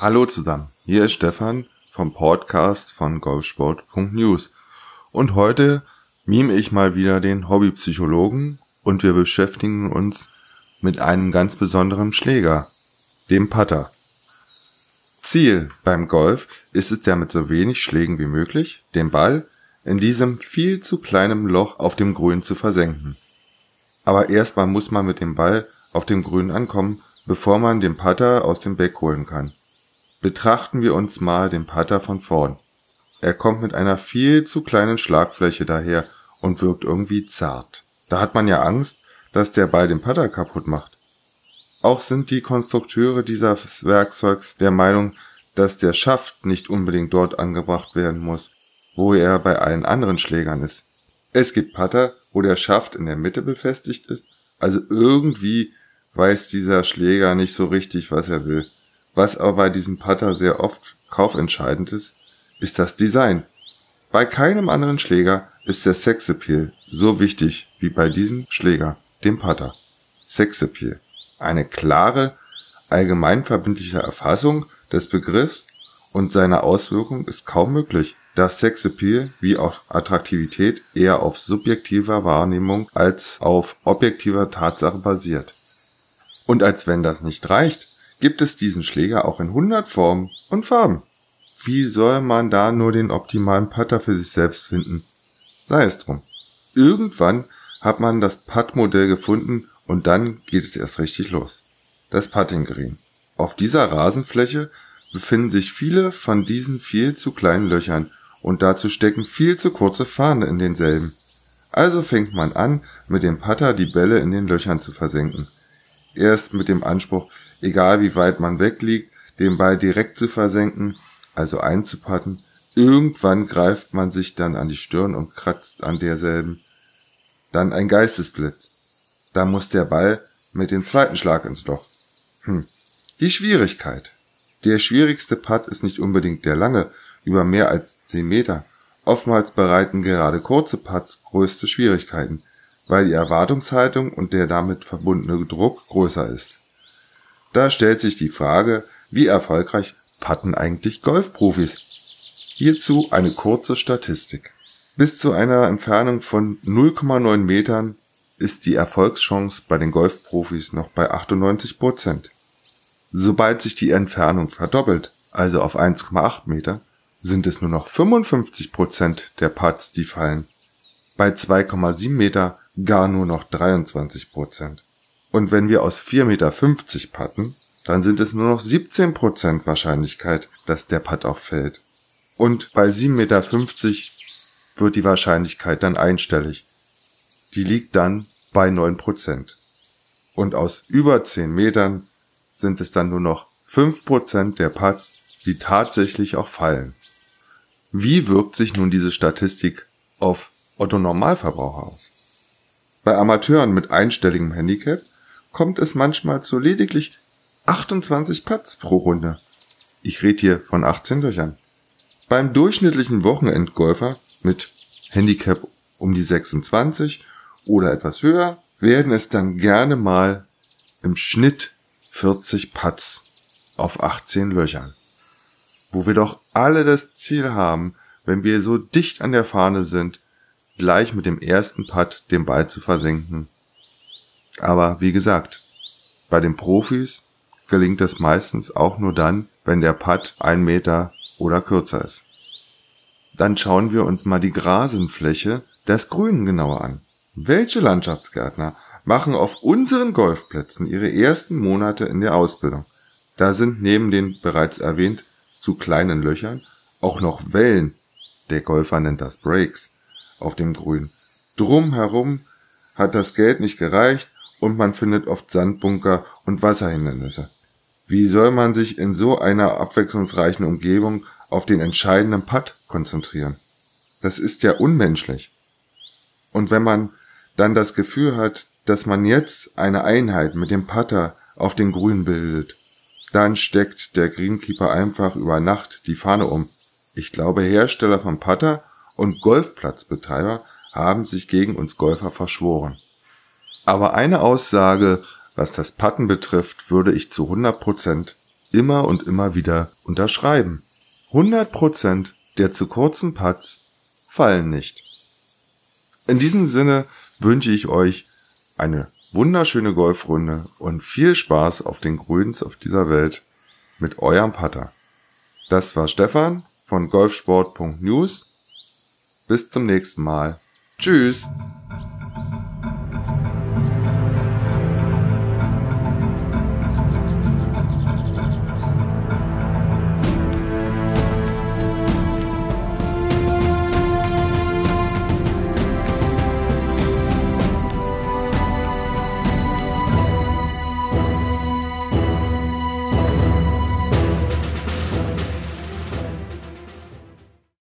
Hallo zusammen, hier ist Stefan vom Podcast von golfsport.news und heute mime ich mal wieder den Hobbypsychologen und wir beschäftigen uns mit einem ganz besonderen Schläger, dem Putter. Ziel beim Golf ist es ja mit so wenig Schlägen wie möglich, den Ball in diesem viel zu kleinen Loch auf dem Grün zu versenken. Aber erstmal muss man mit dem Ball auf dem Grün ankommen, bevor man den Putter aus dem Beck holen kann. Betrachten wir uns mal den Putter von vorn. Er kommt mit einer viel zu kleinen Schlagfläche daher und wirkt irgendwie zart. Da hat man ja Angst, dass der Ball den Putter kaputt macht. Auch sind die Konstrukteure dieses Werkzeugs der Meinung, dass der Schaft nicht unbedingt dort angebracht werden muss, wo er bei allen anderen Schlägern ist. Es gibt Putter, wo der Schaft in der Mitte befestigt ist, also irgendwie weiß dieser Schläger nicht so richtig, was er will. Was aber bei diesem Putter sehr oft kaufentscheidend ist, ist das Design. Bei keinem anderen Schläger ist der Sexappeal so wichtig wie bei diesem Schläger, dem Putter. Sexappeal. Eine klare, allgemeinverbindliche Erfassung des Begriffs und seiner Auswirkung ist kaum möglich, da Sexappeal wie auch Attraktivität eher auf subjektiver Wahrnehmung als auf objektiver Tatsache basiert. Und als wenn das nicht reicht, gibt es diesen Schläger auch in 100 Formen und Farben. Wie soll man da nur den optimalen Putter für sich selbst finden? Sei es drum. Irgendwann hat man das Putt-Modell gefunden und dann geht es erst richtig los. Das Putting Green. Auf dieser Rasenfläche befinden sich viele von diesen viel zu kleinen Löchern und dazu stecken viel zu kurze Fahne in denselben. Also fängt man an, mit dem Putter die Bälle in den Löchern zu versenken. Erst mit dem Anspruch, egal wie weit man wegliegt, den Ball direkt zu versenken, also einzupatten. Irgendwann greift man sich dann an die Stirn und kratzt an derselben. Dann ein Geistesblitz. Da muss der Ball mit dem zweiten Schlag ins Loch. Hm. Die Schwierigkeit. Der schwierigste Putt ist nicht unbedingt der lange, über mehr als 10 Meter. Oftmals bereiten gerade kurze Putts größte Schwierigkeiten, weil die Erwartungshaltung und der damit verbundene Druck größer ist. Da stellt sich die Frage, wie erfolgreich putten eigentlich Golfprofis? Hierzu eine kurze Statistik. Bis zu einer Entfernung von 0,9 Metern ist die Erfolgschance bei den Golfprofis noch bei 98 Prozent. Sobald sich die Entfernung verdoppelt, also auf 1,8 Meter, sind es nur noch 55 Prozent der Putts, die fallen. Bei 2,7 Meter gar nur noch 23 Prozent. Und wenn wir aus 4,50 Meter putten, dann sind es nur noch 17 Prozent Wahrscheinlichkeit, dass der Putt auch fällt. Und bei 7,50 Meter wird die Wahrscheinlichkeit dann einstellig. Die liegt dann bei 9 Prozent. Und aus über 10 Metern sind es dann nur noch 5 Prozent der Putts, die tatsächlich auch fallen. Wie wirkt sich nun diese Statistik auf Otto Normalverbraucher aus? Bei Amateuren mit einstelligem Handicap kommt es manchmal zu lediglich 28 Putts pro Runde. Ich rede hier von 18 Löchern. Beim durchschnittlichen Wochenendgolfer mit Handicap um die 26 oder etwas höher werden es dann gerne mal im Schnitt 40 Putts auf 18 Löchern. Wo wir doch alle das Ziel haben, wenn wir so dicht an der Fahne sind, gleich mit dem ersten Putt den Ball zu versenken. Aber wie gesagt, bei den Profis gelingt es meistens auch nur dann, wenn der Putt ein Meter oder kürzer ist. Dann schauen wir uns mal die Grasenfläche des Grünen genauer an. Welche Landschaftsgärtner machen auf unseren Golfplätzen ihre ersten Monate in der Ausbildung? Da sind neben den bereits erwähnt zu kleinen Löchern auch noch Wellen, der Golfer nennt das Breaks, auf dem Grün. Drumherum hat das Geld nicht gereicht und man findet oft Sandbunker und Wasserhindernisse. Wie soll man sich in so einer abwechslungsreichen Umgebung auf den entscheidenden Putt konzentrieren? Das ist ja unmenschlich. Und wenn man dann das Gefühl hat, dass man jetzt eine Einheit mit dem Putter auf den Grün bildet, dann steckt der Greenkeeper einfach über Nacht die Fahne um. Ich glaube, Hersteller von Putter und Golfplatzbetreiber haben sich gegen uns Golfer verschworen. Aber eine Aussage, was das Putten betrifft, würde ich zu 100% immer und immer wieder unterschreiben. 100% der zu kurzen Putts fallen nicht. In diesem Sinne wünsche ich euch eine wunderschöne Golfrunde und viel Spaß auf den Grüns auf dieser Welt mit eurem Putter. Das war Stefan von golfsport.news. Bis zum nächsten Mal. Tschüss.